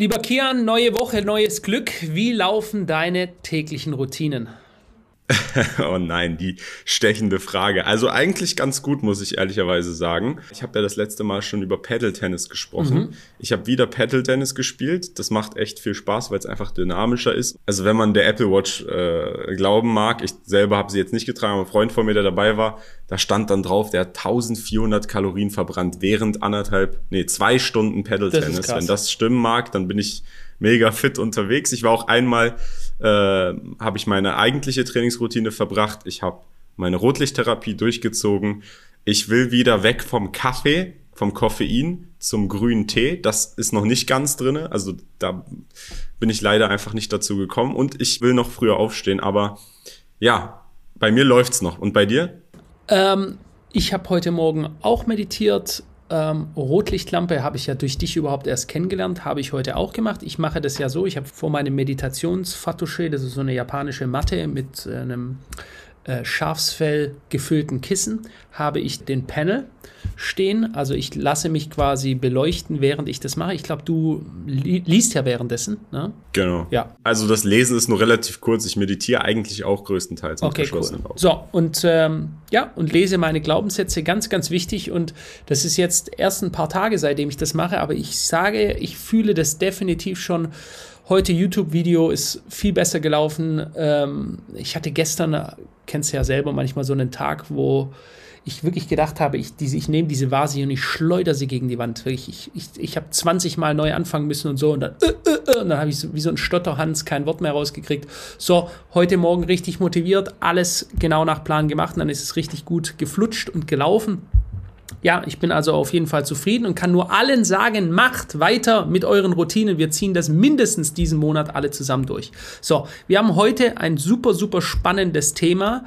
Lieber Kian, neue Woche, neues Glück. Wie laufen deine täglichen Routinen? oh nein, die stechende Frage. Also eigentlich ganz gut, muss ich ehrlicherweise sagen. Ich habe ja das letzte Mal schon über Paddle-Tennis gesprochen. Mhm. Ich habe wieder Paddle-Tennis gespielt. Das macht echt viel Spaß, weil es einfach dynamischer ist. Also wenn man der Apple Watch äh, glauben mag, ich selber habe sie jetzt nicht getragen, aber ein Freund von mir, der dabei war, da stand dann drauf, der hat 1400 Kalorien verbrannt während anderthalb, nee, zwei Stunden Paddle-Tennis. Wenn das stimmen mag, dann bin ich mega fit unterwegs. Ich war auch einmal, äh, habe ich meine eigentliche Trainingsroutine verbracht. Ich habe meine Rotlichttherapie durchgezogen. Ich will wieder weg vom Kaffee, vom Koffein zum grünen Tee. Das ist noch nicht ganz drinne. Also da bin ich leider einfach nicht dazu gekommen. Und ich will noch früher aufstehen. Aber ja, bei mir läuft's noch. Und bei dir? Ähm, ich habe heute Morgen auch meditiert. Ähm, Rotlichtlampe habe ich ja durch dich überhaupt erst kennengelernt, habe ich heute auch gemacht. Ich mache das ja so, ich habe vor meinem Meditationsfatusche, das ist so eine japanische Matte mit äh, einem äh, Schafsfell gefüllten Kissen, habe ich den Panel stehen. Also ich lasse mich quasi beleuchten, während ich das mache. Ich glaube, du li liest ja währenddessen. Ne? Genau. Ja. Also das Lesen ist nur relativ kurz. Ich meditiere eigentlich auch größtenteils mit okay, verschlossenen cool. Augen. So, und ähm, ja, und lese meine Glaubenssätze, ganz, ganz wichtig. Und das ist jetzt erst ein paar Tage, seitdem ich das mache, aber ich sage, ich fühle das definitiv schon Heute YouTube-Video ist viel besser gelaufen. Ähm, ich hatte gestern, kennst du ja selber, manchmal so einen Tag, wo ich wirklich gedacht habe, ich, diese, ich nehme diese Vase und ich schleudere sie gegen die Wand. Ich, ich, ich, ich habe 20 Mal neu anfangen müssen und so und dann, äh, äh, äh, und dann habe ich so, wie so ein Stotterhans kein Wort mehr rausgekriegt. So, heute Morgen richtig motiviert, alles genau nach Plan gemacht und dann ist es richtig gut geflutscht und gelaufen. Ja, ich bin also auf jeden Fall zufrieden und kann nur allen sagen, macht weiter mit euren Routinen. Wir ziehen das mindestens diesen Monat alle zusammen durch. So, wir haben heute ein super, super spannendes Thema.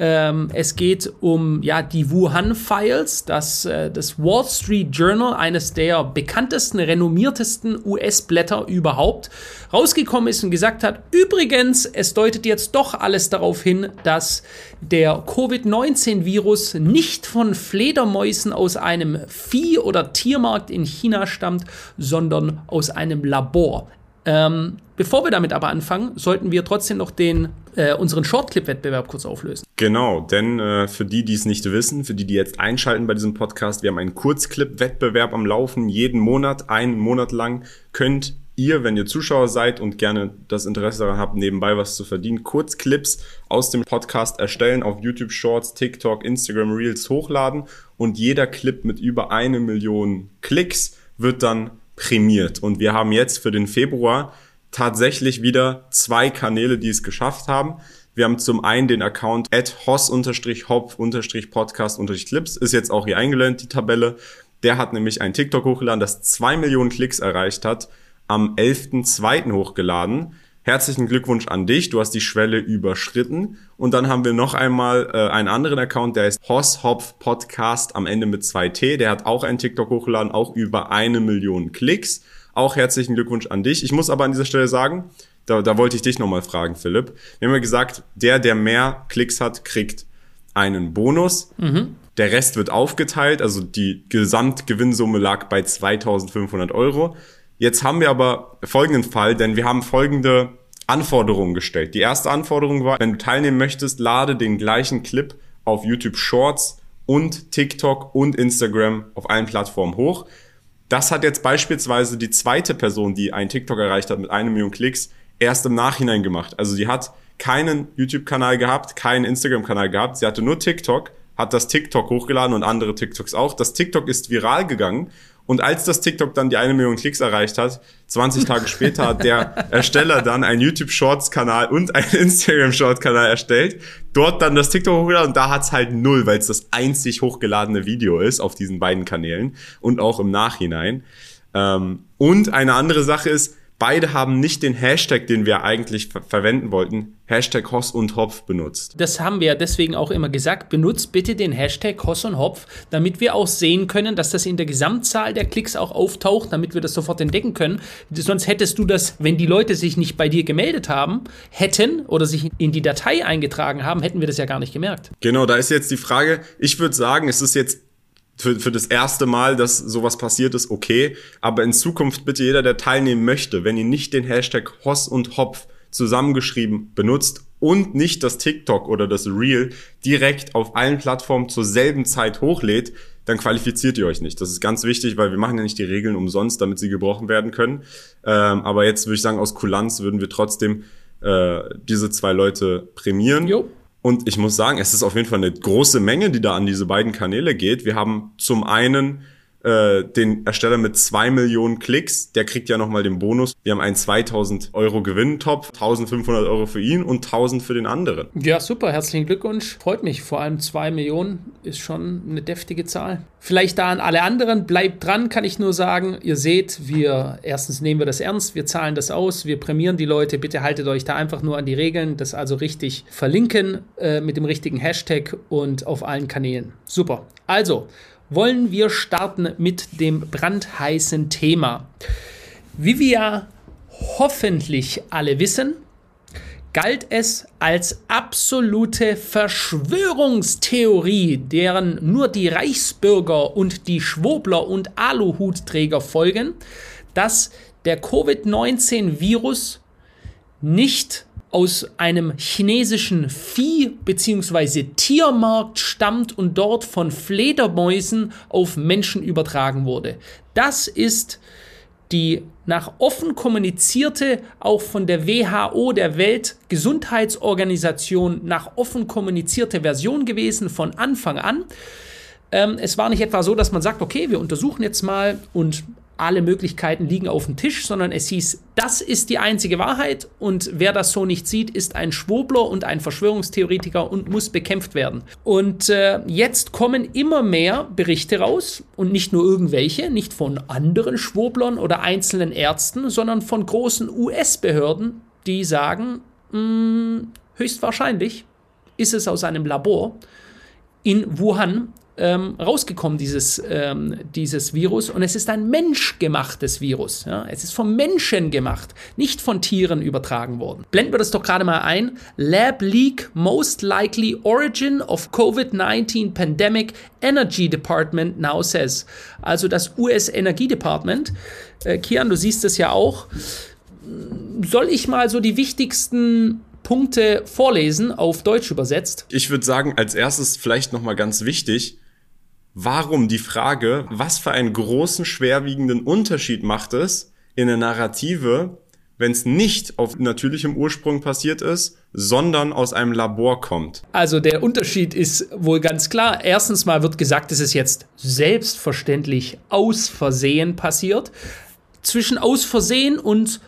Ähm, es geht um ja, die Wuhan Files, das, äh, das Wall Street Journal, eines der bekanntesten, renommiertesten US-Blätter überhaupt, rausgekommen ist und gesagt hat, übrigens, es deutet jetzt doch alles darauf hin, dass der Covid-19-Virus nicht von Fledermäusen aus einem Vieh- oder Tiermarkt in China stammt, sondern aus einem Labor. Ähm, bevor wir damit aber anfangen, sollten wir trotzdem noch den, äh, unseren Shortclip-Wettbewerb kurz auflösen. Genau, denn äh, für die, die es nicht wissen, für die, die jetzt einschalten bei diesem Podcast, wir haben einen Kurzclip-Wettbewerb am Laufen. Jeden Monat, einen Monat lang könnt ihr, wenn ihr Zuschauer seid und gerne das Interesse daran habt, nebenbei was zu verdienen, Kurzclips aus dem Podcast erstellen, auf YouTube Shorts, TikTok, Instagram Reels hochladen und jeder Clip mit über eine Million Klicks wird dann prämiert. Und wir haben jetzt für den Februar tatsächlich wieder zwei Kanäle, die es geschafft haben. Wir haben zum einen den Account at hoss-hopf-podcast-clips, ist jetzt auch hier eingelöhnt, die Tabelle. Der hat nämlich ein TikTok hochgeladen, das zwei Millionen Klicks erreicht hat, am 11.02. hochgeladen. Herzlichen Glückwunsch an dich, du hast die Schwelle überschritten. Und dann haben wir noch einmal äh, einen anderen Account, der ist Hoss Hopf Podcast am Ende mit 2T. Der hat auch einen TikTok hochgeladen, auch über eine Million Klicks. Auch herzlichen Glückwunsch an dich. Ich muss aber an dieser Stelle sagen, da, da wollte ich dich nochmal fragen, Philipp. Wir haben ja gesagt, der, der mehr Klicks hat, kriegt einen Bonus. Mhm. Der Rest wird aufgeteilt, also die Gesamtgewinnsumme lag bei 2500 Euro. Jetzt haben wir aber folgenden Fall, denn wir haben folgende Anforderungen gestellt. Die erste Anforderung war, wenn du teilnehmen möchtest, lade den gleichen Clip auf YouTube Shorts und TikTok und Instagram auf allen Plattformen hoch. Das hat jetzt beispielsweise die zweite Person, die einen TikTok erreicht hat mit einer Million Klicks, erst im Nachhinein gemacht. Also sie hat keinen YouTube-Kanal gehabt, keinen Instagram-Kanal gehabt. Sie hatte nur TikTok, hat das TikTok hochgeladen und andere TikToks auch. Das TikTok ist viral gegangen und als das TikTok dann die eine Million Klicks erreicht hat, 20 Tage später hat der Ersteller dann einen YouTube Shorts Kanal und einen Instagram Shorts Kanal erstellt, dort dann das TikTok hochgeladen und da hat's halt null, weil es das einzig hochgeladene Video ist auf diesen beiden Kanälen und auch im Nachhinein. Ähm, und eine andere Sache ist, Beide haben nicht den Hashtag, den wir eigentlich ver verwenden wollten, Hashtag Hoss und Hopf benutzt. Das haben wir deswegen auch immer gesagt. Benutzt bitte den Hashtag Hoss und Hopf, damit wir auch sehen können, dass das in der Gesamtzahl der Klicks auch auftaucht, damit wir das sofort entdecken können. Sonst hättest du das, wenn die Leute sich nicht bei dir gemeldet haben, hätten oder sich in die Datei eingetragen haben, hätten wir das ja gar nicht gemerkt. Genau, da ist jetzt die Frage, ich würde sagen, es ist jetzt für, für das erste Mal, dass sowas passiert ist, okay. Aber in Zukunft bitte jeder, der teilnehmen möchte, wenn ihr nicht den Hashtag Hoss und Hopf zusammengeschrieben benutzt und nicht das TikTok oder das Reel direkt auf allen Plattformen zur selben Zeit hochlädt, dann qualifiziert ihr euch nicht. Das ist ganz wichtig, weil wir machen ja nicht die Regeln umsonst, damit sie gebrochen werden können. Ähm, aber jetzt würde ich sagen, aus Kulanz würden wir trotzdem äh, diese zwei Leute prämieren. Jo. Und ich muss sagen, es ist auf jeden Fall eine große Menge, die da an diese beiden Kanäle geht. Wir haben zum einen äh, den Ersteller mit zwei Millionen Klicks, der kriegt ja nochmal den Bonus. Wir haben einen 2000 Euro Gewinntopf, 1500 Euro für ihn und 1000 für den anderen. Ja, super, herzlichen Glückwunsch. Freut mich. Vor allem zwei Millionen ist schon eine deftige Zahl. Vielleicht da an alle anderen, bleibt dran, kann ich nur sagen. Ihr seht, wir, erstens nehmen wir das ernst, wir zahlen das aus, wir prämieren die Leute. Bitte haltet euch da einfach nur an die Regeln, das also richtig verlinken äh, mit dem richtigen Hashtag und auf allen Kanälen. Super. Also, wollen wir starten mit dem brandheißen Thema. Wie wir hoffentlich alle wissen, galt es als absolute Verschwörungstheorie, deren nur die Reichsbürger und die Schwobler und Aluhutträger folgen, dass der Covid-19-Virus nicht aus einem chinesischen Vieh- bzw. Tiermarkt stammt und dort von Fledermäusen auf Menschen übertragen wurde. Das ist die nach offen kommunizierte, auch von der WHO, der Weltgesundheitsorganisation, nach offen kommunizierte Version gewesen von Anfang an. Ähm, es war nicht etwa so, dass man sagt, okay, wir untersuchen jetzt mal und alle Möglichkeiten liegen auf dem Tisch, sondern es hieß, das ist die einzige Wahrheit und wer das so nicht sieht, ist ein Schwobler und ein Verschwörungstheoretiker und muss bekämpft werden. Und äh, jetzt kommen immer mehr Berichte raus und nicht nur irgendwelche, nicht von anderen Schwoblern oder einzelnen Ärzten, sondern von großen US-Behörden, die sagen, mh, hm, höchstwahrscheinlich ist es aus einem Labor in Wuhan ähm, rausgekommen, dieses, ähm, dieses Virus. Und es ist ein menschgemachtes Virus. Ja? Es ist vom Menschen gemacht, nicht von Tieren übertragen worden. Blenden wir das doch gerade mal ein. Lab Leak Most Likely Origin of COVID-19 Pandemic Energy Department now says. Also das US-Energiedepartment. Äh, Kian, du siehst es ja auch. Soll ich mal so die wichtigsten Punkte vorlesen, auf Deutsch übersetzt. Ich würde sagen, als erstes vielleicht nochmal ganz wichtig, warum die Frage, was für einen großen, schwerwiegenden Unterschied macht es in der Narrative, wenn es nicht auf natürlichem Ursprung passiert ist, sondern aus einem Labor kommt. Also der Unterschied ist wohl ganz klar. Erstens mal wird gesagt, es ist jetzt selbstverständlich aus Versehen passiert. Zwischen aus Versehen und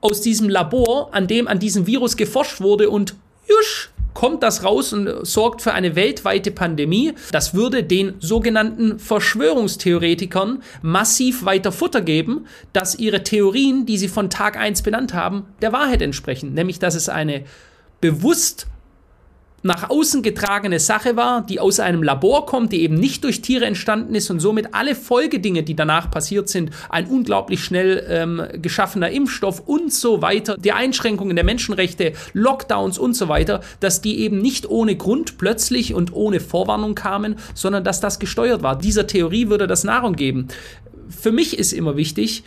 aus diesem Labor, an dem an diesem Virus geforscht wurde und jusch, kommt das raus und sorgt für eine weltweite Pandemie. Das würde den sogenannten Verschwörungstheoretikern massiv weiter Futter geben, dass ihre Theorien, die sie von Tag 1 benannt haben, der Wahrheit entsprechen. Nämlich, dass es eine bewusst nach außen getragene Sache war, die aus einem Labor kommt, die eben nicht durch Tiere entstanden ist und somit alle Folgedinge, die danach passiert sind, ein unglaublich schnell ähm, geschaffener Impfstoff und so weiter, die Einschränkungen der Menschenrechte, Lockdowns und so weiter, dass die eben nicht ohne Grund plötzlich und ohne Vorwarnung kamen, sondern dass das gesteuert war. Dieser Theorie würde das Nahrung geben. Für mich ist immer wichtig,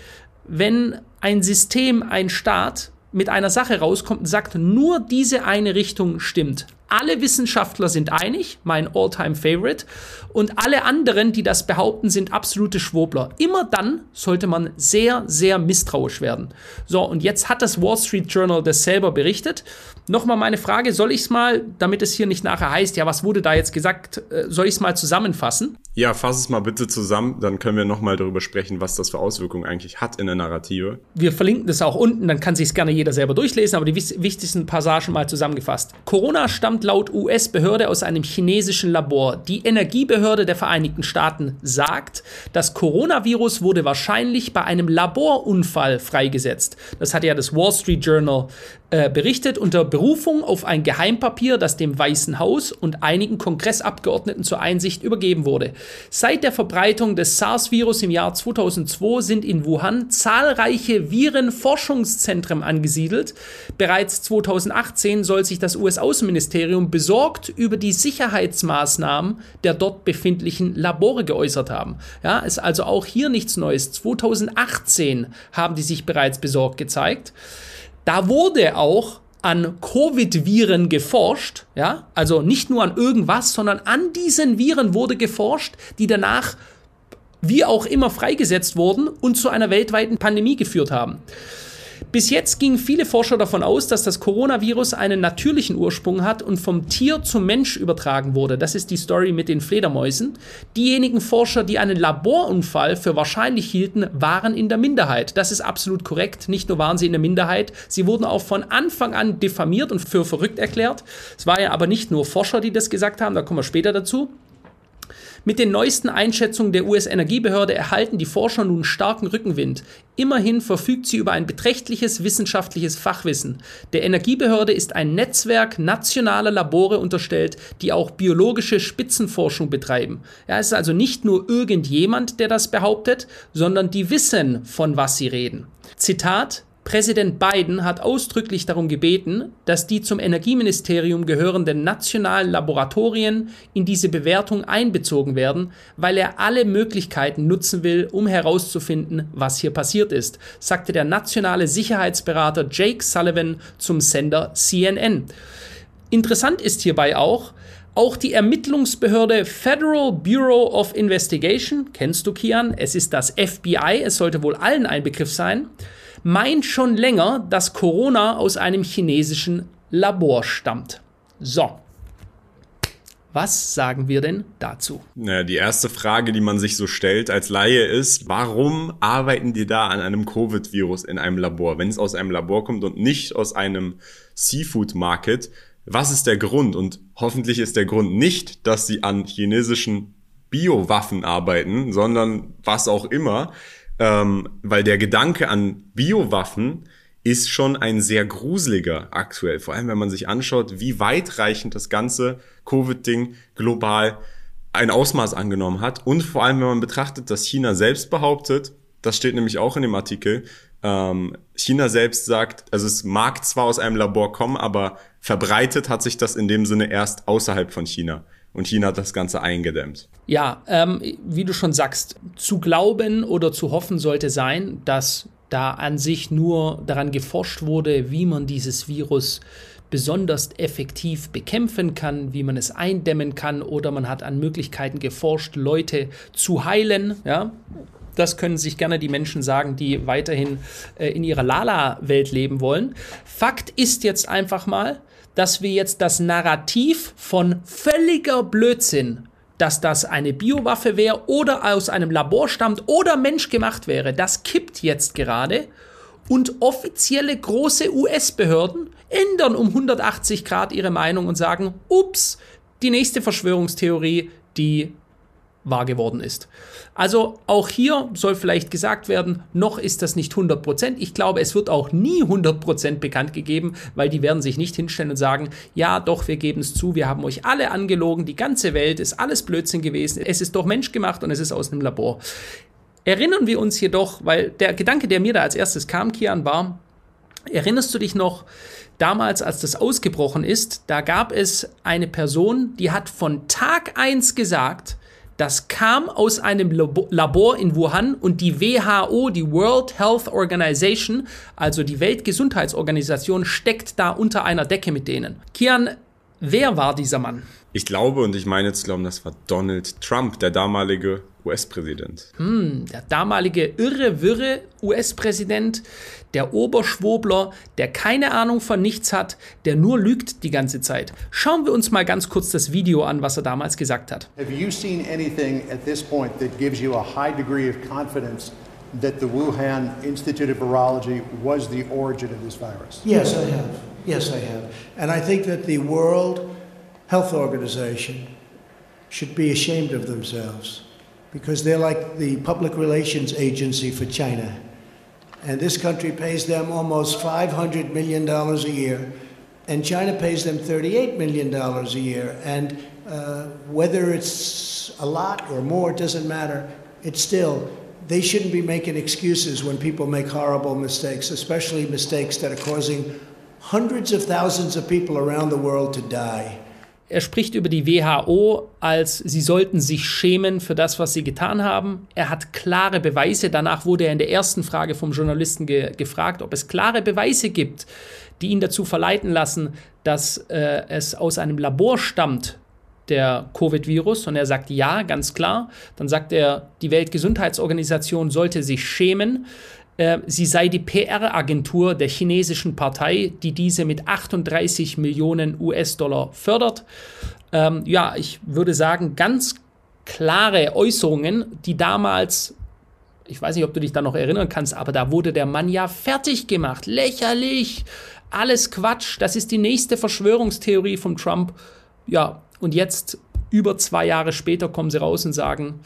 wenn ein System, ein Staat mit einer Sache rauskommt und sagt, nur diese eine Richtung stimmt. Alle Wissenschaftler sind einig, mein Alltime favorite und alle anderen, die das behaupten, sind absolute Schwobler. Immer dann sollte man sehr, sehr misstrauisch werden. So, und jetzt hat das Wall Street Journal das selber berichtet. Nochmal meine Frage, soll ich es mal, damit es hier nicht nachher heißt, ja, was wurde da jetzt gesagt, äh, soll ich es mal zusammenfassen? Ja, fass es mal bitte zusammen, dann können wir nochmal darüber sprechen, was das für Auswirkungen eigentlich hat in der Narrative. Wir verlinken das auch unten, dann kann sich gerne jeder selber durchlesen, aber die wichtigsten Passagen mal zusammengefasst. Corona stammt laut US-Behörde aus einem chinesischen Labor. Die Energiebehörde der Vereinigten Staaten sagt, das Coronavirus wurde wahrscheinlich bei einem Laborunfall freigesetzt. Das hat ja das Wall Street Journal äh, berichtet unter Berufung auf ein Geheimpapier, das dem Weißen Haus und einigen Kongressabgeordneten zur Einsicht übergeben wurde. Seit der Verbreitung des SARS-Virus im Jahr 2002 sind in Wuhan zahlreiche Virenforschungszentren angesiedelt. Bereits 2018 soll sich das US-Außenministerium besorgt über die Sicherheitsmaßnahmen der dort befindlichen Labore geäußert haben. Ja, ist also auch hier nichts Neues. 2018 haben die sich bereits besorgt gezeigt. Da wurde auch an Covid-Viren geforscht, ja, also nicht nur an irgendwas, sondern an diesen Viren wurde geforscht, die danach wie auch immer freigesetzt wurden und zu einer weltweiten Pandemie geführt haben. Bis jetzt gingen viele Forscher davon aus, dass das Coronavirus einen natürlichen Ursprung hat und vom Tier zum Mensch übertragen wurde. Das ist die Story mit den Fledermäusen. Diejenigen Forscher, die einen Laborunfall für wahrscheinlich hielten, waren in der Minderheit. Das ist absolut korrekt. Nicht nur waren sie in der Minderheit, sie wurden auch von Anfang an diffamiert und für verrückt erklärt. Es waren ja aber nicht nur Forscher, die das gesagt haben, da kommen wir später dazu. Mit den neuesten Einschätzungen der US-Energiebehörde erhalten die Forscher nun starken Rückenwind. Immerhin verfügt sie über ein beträchtliches wissenschaftliches Fachwissen. Der Energiebehörde ist ein Netzwerk nationaler Labore unterstellt, die auch biologische Spitzenforschung betreiben. Ja, es ist also nicht nur irgendjemand, der das behauptet, sondern die wissen, von was sie reden. Zitat Präsident Biden hat ausdrücklich darum gebeten, dass die zum Energieministerium gehörenden nationalen Laboratorien in diese Bewertung einbezogen werden, weil er alle Möglichkeiten nutzen will, um herauszufinden, was hier passiert ist, sagte der nationale Sicherheitsberater Jake Sullivan zum Sender CNN. Interessant ist hierbei auch, auch die Ermittlungsbehörde Federal Bureau of Investigation, kennst du Kian, es ist das FBI, es sollte wohl allen ein Begriff sein, meint schon länger, dass Corona aus einem chinesischen Labor stammt. So. Was sagen wir denn dazu? Naja, die erste Frage, die man sich so stellt als Laie ist, warum arbeiten die da an einem Covid-Virus in einem Labor? Wenn es aus einem Labor kommt und nicht aus einem Seafood-Market, was ist der Grund? Und hoffentlich ist der Grund nicht, dass sie an chinesischen Biowaffen arbeiten, sondern was auch immer ähm, weil der Gedanke an Biowaffen ist schon ein sehr gruseliger aktuell. Vor allem, wenn man sich anschaut, wie weitreichend das ganze Covid-Ding global ein Ausmaß angenommen hat. Und vor allem, wenn man betrachtet, dass China selbst behauptet, das steht nämlich auch in dem Artikel, ähm, China selbst sagt, also es mag zwar aus einem Labor kommen, aber verbreitet hat sich das in dem Sinne erst außerhalb von China. Und China hat das Ganze eingedämmt. Ja, ähm, wie du schon sagst, zu glauben oder zu hoffen sollte sein, dass da an sich nur daran geforscht wurde, wie man dieses Virus besonders effektiv bekämpfen kann, wie man es eindämmen kann oder man hat an Möglichkeiten geforscht, Leute zu heilen, ja. Das können sich gerne die Menschen sagen, die weiterhin äh, in ihrer Lala-Welt leben wollen. Fakt ist jetzt einfach mal, dass wir jetzt das Narrativ von völliger Blödsinn, dass das eine Biowaffe wäre oder aus einem Labor stammt oder menschgemacht wäre, das kippt jetzt gerade. Und offizielle große US-Behörden ändern um 180 Grad ihre Meinung und sagen, ups, die nächste Verschwörungstheorie, die wahr geworden ist. Also auch hier soll vielleicht gesagt werden, noch ist das nicht 100%. Ich glaube, es wird auch nie 100% bekannt gegeben, weil die werden sich nicht hinstellen und sagen, ja doch, wir geben es zu, wir haben euch alle angelogen, die ganze Welt ist alles Blödsinn gewesen, es ist doch menschgemacht und es ist aus einem Labor. Erinnern wir uns jedoch, weil der Gedanke, der mir da als erstes kam, Kian, war, erinnerst du dich noch, damals, als das ausgebrochen ist, da gab es eine Person, die hat von Tag 1 gesagt, das kam aus einem Labor in Wuhan und die WHO, die World Health Organization, also die Weltgesundheitsorganisation, steckt da unter einer Decke mit denen. Kian, wer war dieser Mann? Ich glaube, und ich meine zu glauben, das war Donald Trump, der damalige US-Präsident. Hm, der damalige irre, wirre US-Präsident, der Oberschwobler, der keine Ahnung von nichts hat, der nur lügt die ganze Zeit. Schauen wir uns mal ganz kurz das Video an, was er damals gesagt hat. Have you seen anything at this point that gives you a high degree of confidence that the Wuhan Institute of Virology was the origin of this virus? Yes, I have. Yes, I have. And I think that the World Health Organization should be ashamed of themselves because they're like the public relations agency for China. And this country pays them almost $500 million a year, and China pays them $38 million a year. And uh, whether it's a lot or more, it doesn't matter. It's still, they shouldn't be making excuses when people make horrible mistakes, especially mistakes that are causing hundreds of thousands of people around the world to die. er spricht über die WHO als sie sollten sich schämen für das, was sie getan haben. Er hat klare Beweise. Danach wurde er in der ersten Frage vom Journalisten ge gefragt, ob es klare Beweise gibt, die ihn dazu verleiten lassen, dass äh, es aus einem Labor stammt, der Covid-Virus. Und er sagt ja, ganz klar. Dann sagt er, die Weltgesundheitsorganisation sollte sich schämen. Äh, sie sei die PR-Agentur der chinesischen Partei, die diese mit 38 Millionen US-Dollar fördert. Ähm, ja, ich würde sagen, ganz klare Äußerungen, die damals, ich weiß nicht, ob du dich da noch erinnern kannst, aber da wurde der Mann ja fertig gemacht. Lächerlich, alles Quatsch, das ist die nächste Verschwörungstheorie von Trump. Ja, und jetzt, über zwei Jahre später, kommen sie raus und sagen,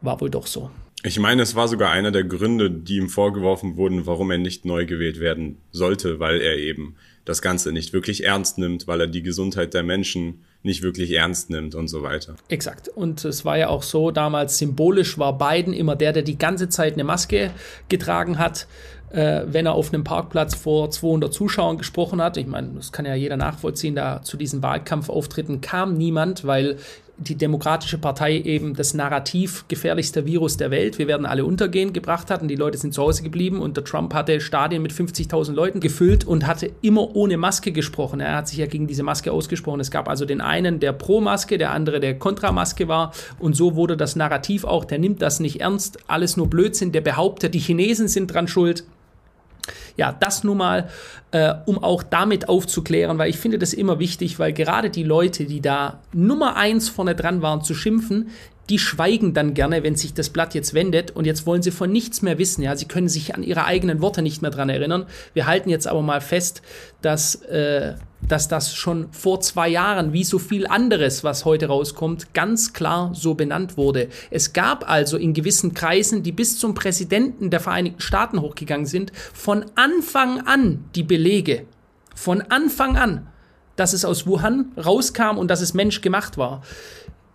war wohl doch so. Ich meine, es war sogar einer der Gründe, die ihm vorgeworfen wurden, warum er nicht neu gewählt werden sollte, weil er eben das Ganze nicht wirklich ernst nimmt, weil er die Gesundheit der Menschen nicht wirklich ernst nimmt und so weiter. Exakt. Und es war ja auch so, damals symbolisch war Biden immer der, der die ganze Zeit eine Maske getragen hat äh, wenn er auf einem Parkplatz vor 200 Zuschauern gesprochen hat. Ich meine, das kann ja jeder nachvollziehen, da zu diesen Wahlkampfauftritten kam niemand, weil die Demokratische Partei eben das Narrativ gefährlichster Virus der Welt, wir werden alle untergehen, gebracht hat und die Leute sind zu Hause geblieben und der Trump hatte Stadien mit 50.000 Leuten gefüllt und hatte immer ohne Maske gesprochen. Er hat sich ja gegen diese Maske ausgesprochen. Es gab also den einen, der pro Maske, der andere, der kontra Maske war und so wurde das Narrativ auch, der nimmt das nicht ernst, alles nur Blödsinn, der behauptet, die Chinesen sind dran schuld. Ja, das nun mal, äh, um auch damit aufzuklären, weil ich finde das immer wichtig, weil gerade die Leute, die da Nummer eins vorne dran waren zu schimpfen, die schweigen dann gerne, wenn sich das Blatt jetzt wendet und jetzt wollen sie von nichts mehr wissen. Ja, sie können sich an ihre eigenen Worte nicht mehr dran erinnern. Wir halten jetzt aber mal fest, dass, äh, dass das schon vor zwei Jahren, wie so viel anderes, was heute rauskommt, ganz klar so benannt wurde. Es gab also in gewissen Kreisen, die bis zum Präsidenten der Vereinigten Staaten hochgegangen sind, von Anfang an die Belege. Von Anfang an dass es aus Wuhan rauskam und dass es menschgemacht war.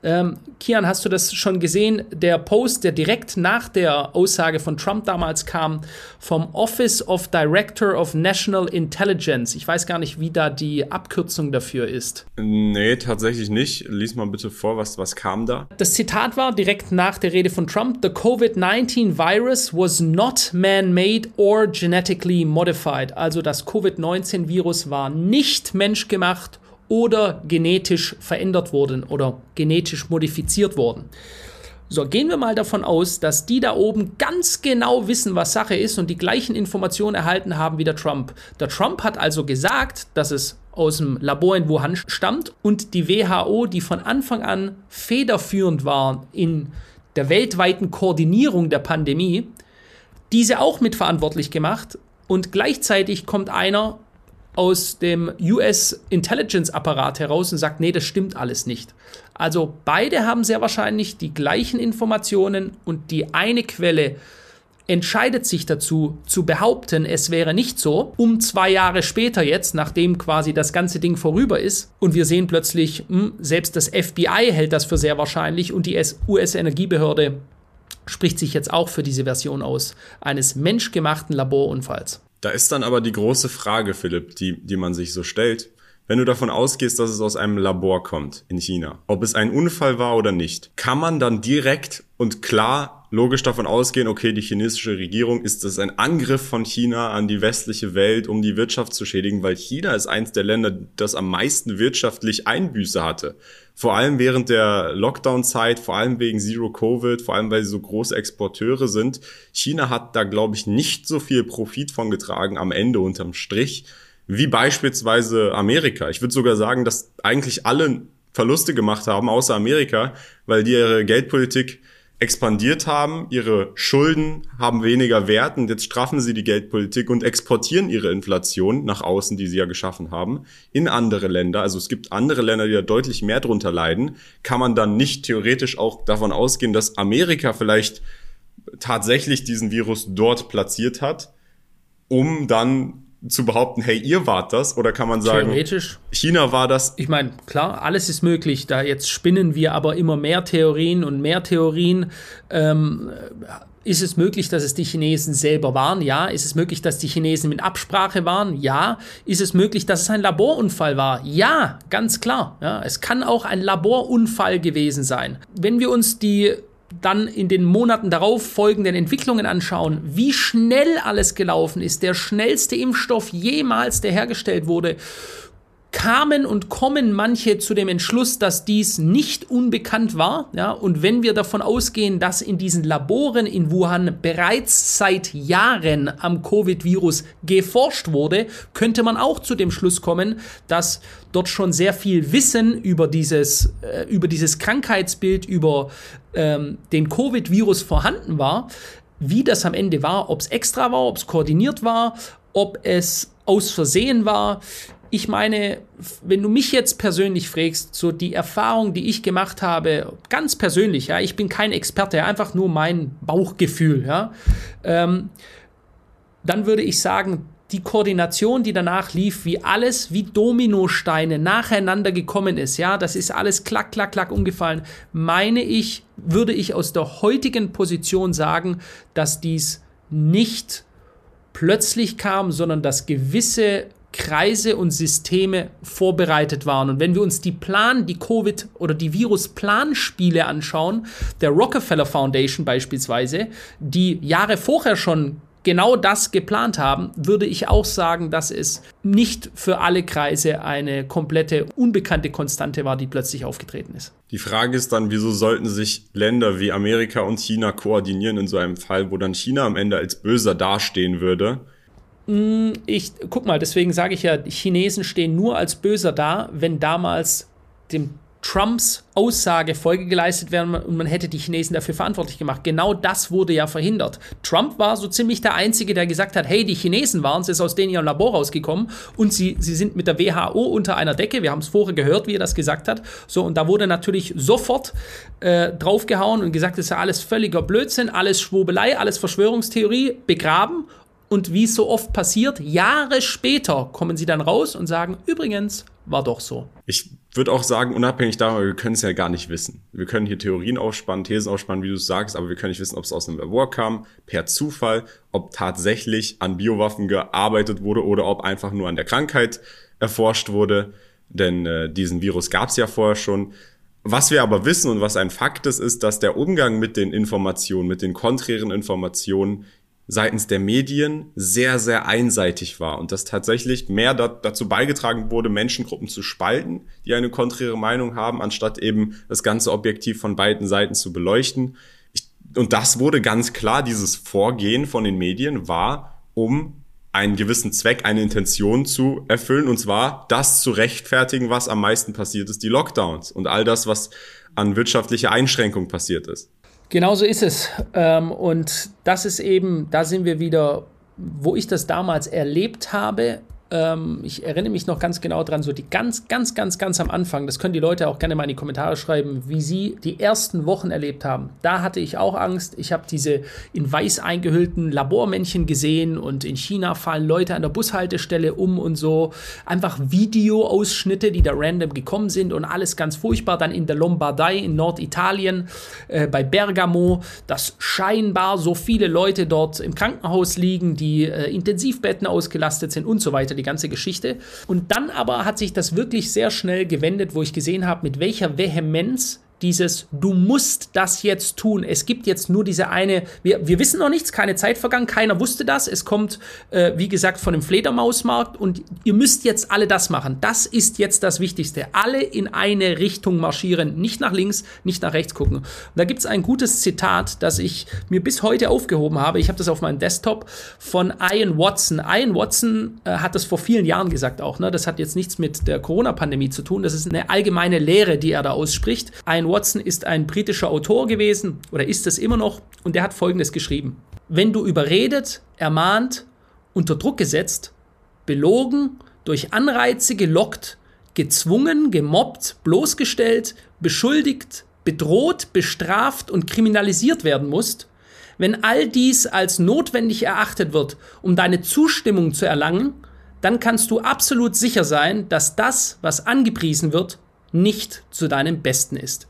Ähm, Kian, hast du das schon gesehen? Der Post, der direkt nach der Aussage von Trump damals kam, vom Office of Director of National Intelligence. Ich weiß gar nicht, wie da die Abkürzung dafür ist. Nee, tatsächlich nicht. Lies mal bitte vor, was, was kam da? Das Zitat war direkt nach der Rede von Trump: The COVID-19 virus was not man-made or genetically modified. Also das Covid-19-Virus war nicht menschgemacht oder genetisch verändert wurden oder genetisch modifiziert wurden. So, gehen wir mal davon aus, dass die da oben ganz genau wissen, was Sache ist und die gleichen Informationen erhalten haben wie der Trump. Der Trump hat also gesagt, dass es aus dem Labor in Wuhan stammt und die WHO, die von Anfang an federführend war in der weltweiten Koordinierung der Pandemie, diese auch mitverantwortlich gemacht und gleichzeitig kommt einer aus dem US Intelligence Apparat heraus und sagt, nee, das stimmt alles nicht. Also beide haben sehr wahrscheinlich die gleichen Informationen und die eine Quelle entscheidet sich dazu zu behaupten, es wäre nicht so, um zwei Jahre später jetzt, nachdem quasi das ganze Ding vorüber ist und wir sehen plötzlich, mh, hm, selbst das FBI hält das für sehr wahrscheinlich und die US-Energiebehörde spricht sich jetzt auch für diese Version aus eines menschgemachten Laborunfalls. Da ist dann aber die große Frage, Philipp, die, die man sich so stellt. Wenn du davon ausgehst, dass es aus einem Labor kommt in China, ob es ein Unfall war oder nicht, kann man dann direkt und klar logisch davon ausgehen, okay, die chinesische Regierung ist es ein Angriff von China an die westliche Welt, um die Wirtschaft zu schädigen, weil China ist eins der Länder, das am meisten wirtschaftlich Einbüße hatte. Vor allem während der Lockdown-Zeit, vor allem wegen Zero Covid, vor allem weil sie so große Exporteure sind. China hat da, glaube ich, nicht so viel Profit von getragen am Ende unterm Strich wie beispielsweise Amerika. Ich würde sogar sagen, dass eigentlich alle Verluste gemacht haben, außer Amerika, weil die ihre Geldpolitik expandiert haben, ihre Schulden haben weniger Wert und jetzt straffen sie die Geldpolitik und exportieren ihre Inflation nach außen, die sie ja geschaffen haben, in andere Länder. Also es gibt andere Länder, die da deutlich mehr drunter leiden. Kann man dann nicht theoretisch auch davon ausgehen, dass Amerika vielleicht tatsächlich diesen Virus dort platziert hat, um dann zu behaupten, hey, ihr wart das? Oder kann man sagen, Theoretisch. China war das? Ich meine, klar, alles ist möglich. Da jetzt spinnen wir aber immer mehr Theorien und mehr Theorien. Ähm, Ist es möglich, dass es die Chinesen selber waren? Ja. Ist es möglich, dass die Chinesen mit Absprache waren? Ja. Ist es möglich, dass es ein Laborunfall war? Ja, ganz klar. Ja, es kann auch ein Laborunfall gewesen sein. Wenn wir uns die dann in den Monaten darauf folgenden Entwicklungen anschauen, wie schnell alles gelaufen ist, der schnellste Impfstoff jemals, der hergestellt wurde, kamen und kommen manche zu dem Entschluss, dass dies nicht unbekannt war. Ja, und wenn wir davon ausgehen, dass in diesen Laboren in Wuhan bereits seit Jahren am Covid-Virus geforscht wurde, könnte man auch zu dem Schluss kommen, dass dort schon sehr viel Wissen über dieses, äh, über dieses Krankheitsbild, über ähm, den Covid-Virus vorhanden war. Wie das am Ende war, ob es extra war, ob es koordiniert war, ob es aus Versehen war, ich meine, wenn du mich jetzt persönlich fragst, so die Erfahrung, die ich gemacht habe, ganz persönlich, ja, ich bin kein Experte, einfach nur mein Bauchgefühl, ja, ähm, dann würde ich sagen, die Koordination, die danach lief, wie alles wie Dominosteine nacheinander gekommen ist, ja, das ist alles klack, klack, klack umgefallen, meine ich, würde ich aus der heutigen Position sagen, dass dies nicht plötzlich kam, sondern dass gewisse Kreise und Systeme vorbereitet waren. Und wenn wir uns die Plan, die Covid- oder die Virus-Planspiele anschauen, der Rockefeller Foundation beispielsweise, die Jahre vorher schon genau das geplant haben, würde ich auch sagen, dass es nicht für alle Kreise eine komplette unbekannte Konstante war, die plötzlich aufgetreten ist. Die Frage ist dann, wieso sollten sich Länder wie Amerika und China koordinieren in so einem Fall, wo dann China am Ende als böser dastehen würde? Hm, ich guck mal, deswegen sage ich ja, Chinesen stehen nur als böser da, wenn damals dem Trumps Aussage Folge geleistet werden und man hätte die Chinesen dafür verantwortlich gemacht. Genau das wurde ja verhindert. Trump war so ziemlich der Einzige, der gesagt hat, hey, die Chinesen waren es, ist aus denen ihrem Labor rausgekommen und sie, sie sind mit der WHO unter einer Decke. Wir haben es vorher gehört, wie er das gesagt hat. So, und da wurde natürlich sofort äh, draufgehauen und gesagt, das ist ja alles völliger Blödsinn, alles Schwobelei, alles Verschwörungstheorie, begraben und wie es so oft passiert, Jahre später kommen sie dann raus und sagen, übrigens, war doch so. Ich würde auch sagen, unabhängig davon, wir können es ja gar nicht wissen. Wir können hier Theorien aufspannen, Thesen aufspannen, wie du es sagst, aber wir können nicht wissen, ob es aus einem Labor kam, per Zufall, ob tatsächlich an Biowaffen gearbeitet wurde oder ob einfach nur an der Krankheit erforscht wurde. Denn äh, diesen Virus gab es ja vorher schon. Was wir aber wissen und was ein Fakt ist, ist, dass der Umgang mit den Informationen, mit den konträren Informationen seitens der Medien sehr, sehr einseitig war und dass tatsächlich mehr da, dazu beigetragen wurde, Menschengruppen zu spalten, die eine konträre Meinung haben, anstatt eben das ganze objektiv von beiden Seiten zu beleuchten. Ich, und das wurde ganz klar, dieses Vorgehen von den Medien war, um einen gewissen Zweck, eine Intention zu erfüllen, und zwar das zu rechtfertigen, was am meisten passiert ist, die Lockdowns und all das, was an wirtschaftlicher Einschränkung passiert ist. Genau so ist es. Ähm, und das ist eben, da sind wir wieder, wo ich das damals erlebt habe, ähm, ich erinnere mich noch ganz genau dran, so die ganz, ganz, ganz, ganz am Anfang, das können die Leute auch gerne mal in die Kommentare schreiben, wie sie die ersten Wochen erlebt haben. Da hatte ich auch Angst. Ich habe diese in weiß eingehüllten Labormännchen gesehen und in China fallen Leute an der Bushaltestelle um und so. Einfach Videoausschnitte, die da random gekommen sind und alles ganz furchtbar. Dann in der Lombardei in Norditalien, äh, bei Bergamo, dass scheinbar so viele Leute dort im Krankenhaus liegen, die äh, Intensivbetten ausgelastet sind und so weiter die ganze Geschichte. Und dann aber hat sich das wirklich sehr schnell gewendet, wo ich gesehen habe, mit welcher Vehemenz dieses Du musst das jetzt tun. Es gibt jetzt nur diese eine, wir, wir wissen noch nichts, keine Zeit vergangen, keiner wusste das. Es kommt, äh, wie gesagt, von dem Fledermausmarkt und ihr müsst jetzt alle das machen. Das ist jetzt das Wichtigste. Alle in eine Richtung marschieren, nicht nach links, nicht nach rechts gucken. Und da gibt es ein gutes Zitat, das ich mir bis heute aufgehoben habe. Ich habe das auf meinem Desktop von Ian Watson. Ian Watson äh, hat das vor vielen Jahren gesagt auch. Ne? Das hat jetzt nichts mit der Corona-Pandemie zu tun. Das ist eine allgemeine Lehre, die er da ausspricht. Ian Ian Watson ist ein britischer Autor gewesen oder ist es immer noch und der hat Folgendes geschrieben. Wenn du überredet, ermahnt, unter Druck gesetzt, belogen, durch Anreize gelockt, gezwungen, gemobbt, bloßgestellt, beschuldigt, bedroht, bestraft und kriminalisiert werden musst, wenn all dies als notwendig erachtet wird, um deine Zustimmung zu erlangen, dann kannst du absolut sicher sein, dass das, was angepriesen wird, nicht zu deinem Besten ist.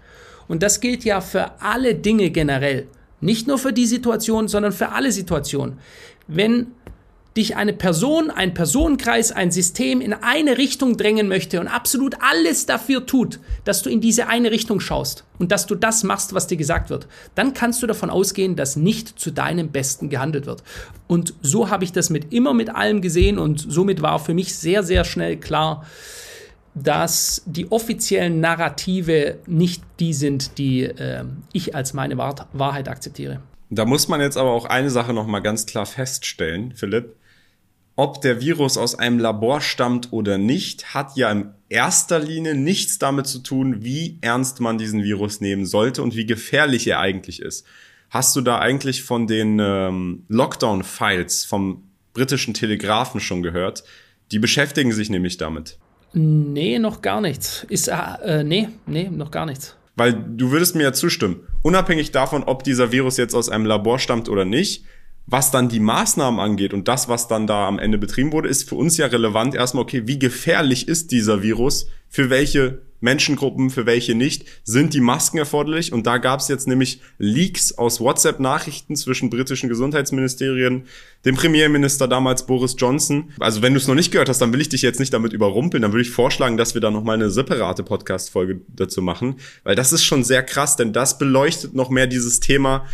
Und das gilt ja für alle Dinge generell. Nicht nur für die Situation, sondern für alle Situationen. Wenn dich eine Person, ein Personenkreis, ein System in eine Richtung drängen möchte und absolut alles dafür tut, dass du in diese eine Richtung schaust und dass du das machst, was dir gesagt wird, dann kannst du davon ausgehen, dass nicht zu deinem Besten gehandelt wird. Und so habe ich das mit immer mit allem gesehen und somit war für mich sehr, sehr schnell klar, dass die offiziellen Narrative nicht die sind, die äh, ich als meine Wahrheit akzeptiere. Da muss man jetzt aber auch eine Sache noch mal ganz klar feststellen, Philipp ob der Virus aus einem Labor stammt oder nicht, hat ja in erster Linie nichts damit zu tun, wie ernst man diesen Virus nehmen sollte und wie gefährlich er eigentlich ist. Hast du da eigentlich von den ähm, Lockdown-Files vom britischen Telegraphen schon gehört? Die beschäftigen sich nämlich damit. Nee, noch gar nichts. Ist, äh, äh nee, nee, noch gar nichts. Weil du würdest mir ja zustimmen. Unabhängig davon, ob dieser Virus jetzt aus einem Labor stammt oder nicht, was dann die Maßnahmen angeht und das, was dann da am Ende betrieben wurde, ist für uns ja relevant erstmal, okay, wie gefährlich ist dieser Virus, für welche Menschengruppen, für welche nicht, sind die Masken erforderlich? Und da gab es jetzt nämlich Leaks aus WhatsApp-Nachrichten zwischen britischen Gesundheitsministerien, dem Premierminister damals Boris Johnson. Also wenn du es noch nicht gehört hast, dann will ich dich jetzt nicht damit überrumpeln, dann würde ich vorschlagen, dass wir da nochmal eine separate Podcast-Folge dazu machen, weil das ist schon sehr krass, denn das beleuchtet noch mehr dieses Thema,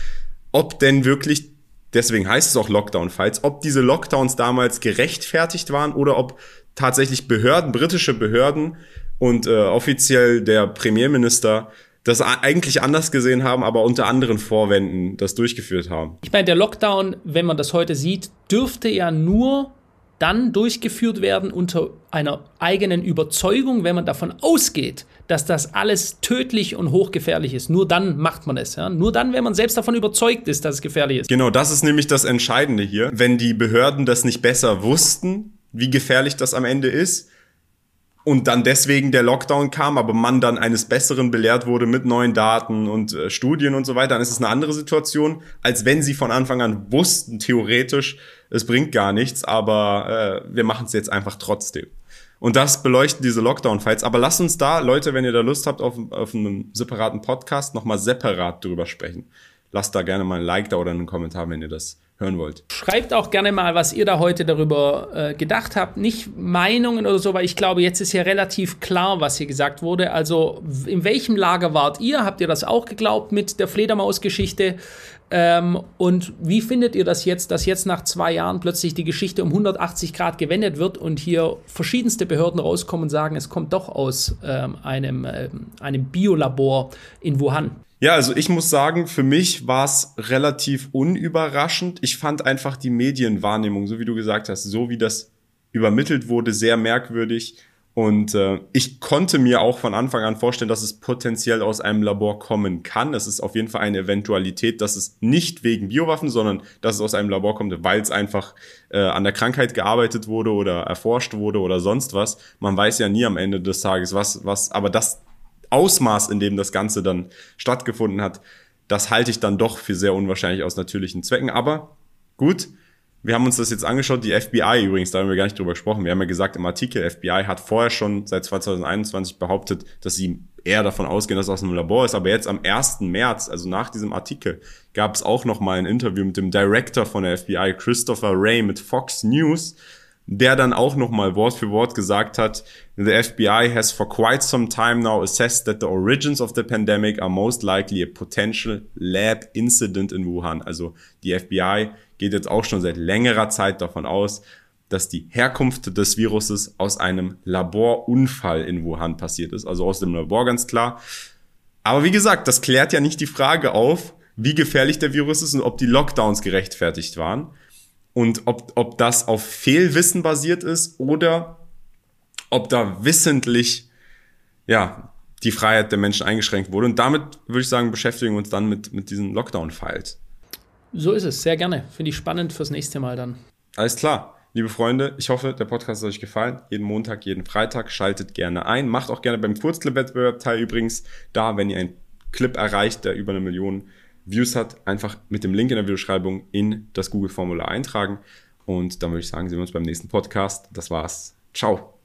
ob denn wirklich deswegen heißt es auch Lockdown-Fights, ob diese Lockdowns damals gerechtfertigt waren oder ob tatsächlich Behörden, britische Behörden und äh, offiziell der Premierminister das eigentlich anders gesehen haben, aber unter anderen Vorwänden das durchgeführt haben. Ich meine, der Lockdown, wenn man das heute sieht, dürfte ja nur dann durchgeführt werden unter einer eigenen Überzeugung, wenn man davon ausgeht, dass das alles tödlich und hochgefährlich ist. Nur dann macht man es. Ja? Nur dann, wenn man selbst davon überzeugt ist, dass es gefährlich ist. Genau, das ist nämlich das Entscheidende hier. Wenn die Behörden das nicht besser wussten, wie gefährlich das am Ende ist, und dann deswegen der Lockdown kam, aber man dann eines Besseren belehrt wurde mit neuen Daten und äh, Studien und so weiter, dann ist es eine andere Situation, als wenn sie von Anfang an wussten, theoretisch, es bringt gar nichts, aber äh, wir machen es jetzt einfach trotzdem. Und das beleuchten diese Lockdown-Fights. Aber lasst uns da, Leute, wenn ihr da Lust habt, auf, auf einen separaten Podcast nochmal separat drüber sprechen. Lasst da gerne mal ein Like da oder einen Kommentar, wenn ihr das hören wollt. Schreibt auch gerne mal, was ihr da heute darüber äh, gedacht habt. Nicht Meinungen oder so, weil ich glaube, jetzt ist ja relativ klar, was hier gesagt wurde. Also, in welchem Lager wart ihr? Habt ihr das auch geglaubt mit der Fledermaus-Geschichte? Ähm, und wie findet ihr das jetzt, dass jetzt nach zwei Jahren plötzlich die Geschichte um 180 Grad gewendet wird und hier verschiedenste Behörden rauskommen und sagen, es kommt doch aus ähm, einem, äh, einem Biolabor in Wuhan? Ja, also ich muss sagen, für mich war es relativ unüberraschend. Ich fand einfach die Medienwahrnehmung, so wie du gesagt hast, so wie das übermittelt wurde, sehr merkwürdig. Und äh, ich konnte mir auch von Anfang an vorstellen, dass es potenziell aus einem Labor kommen kann. Es ist auf jeden Fall eine Eventualität, dass es nicht wegen Biowaffen, sondern dass es aus einem Labor kommt, weil es einfach äh, an der Krankheit gearbeitet wurde oder erforscht wurde oder sonst was. Man weiß ja nie am Ende des Tages, was, was, aber das Ausmaß, in dem das Ganze dann stattgefunden hat, das halte ich dann doch für sehr unwahrscheinlich aus natürlichen Zwecken. Aber gut, wir haben uns das jetzt angeschaut. Die FBI übrigens, da haben wir gar nicht drüber gesprochen. Wir haben ja gesagt im Artikel, FBI hat vorher schon seit 2021 behauptet, dass sie eher davon ausgehen, dass es aus einem Labor ist. Aber jetzt am 1. März, also nach diesem Artikel, gab es auch noch mal ein Interview mit dem Director von der FBI, Christopher Ray, mit Fox News der dann auch nochmal Wort für Wort gesagt hat, the FBI has for quite some time now assessed that the origins of the pandemic are most likely a potential lab incident in Wuhan. Also die FBI geht jetzt auch schon seit längerer Zeit davon aus, dass die Herkunft des Viruses aus einem Laborunfall in Wuhan passiert ist. Also aus dem Labor ganz klar. Aber wie gesagt, das klärt ja nicht die Frage auf, wie gefährlich der Virus ist und ob die Lockdowns gerechtfertigt waren und ob, ob das auf Fehlwissen basiert ist oder ob da wissentlich ja, die Freiheit der Menschen eingeschränkt wurde. Und damit würde ich sagen, beschäftigen wir uns dann mit, mit diesen Lockdown-Files. So ist es, sehr gerne. Finde ich spannend fürs nächste Mal dann. Alles klar. Liebe Freunde, ich hoffe, der Podcast hat euch gefallen. Jeden Montag, jeden Freitag schaltet gerne ein. Macht auch gerne beim Kurzclip-Wettbewerb teil übrigens. Da, wenn ihr einen Clip erreicht, der über eine Million Views hat, einfach mit dem Link in der Videobeschreibung in das Google-Formular eintragen. Und dann würde ich sagen, sehen wir uns beim nächsten Podcast. Das war's. Ciao.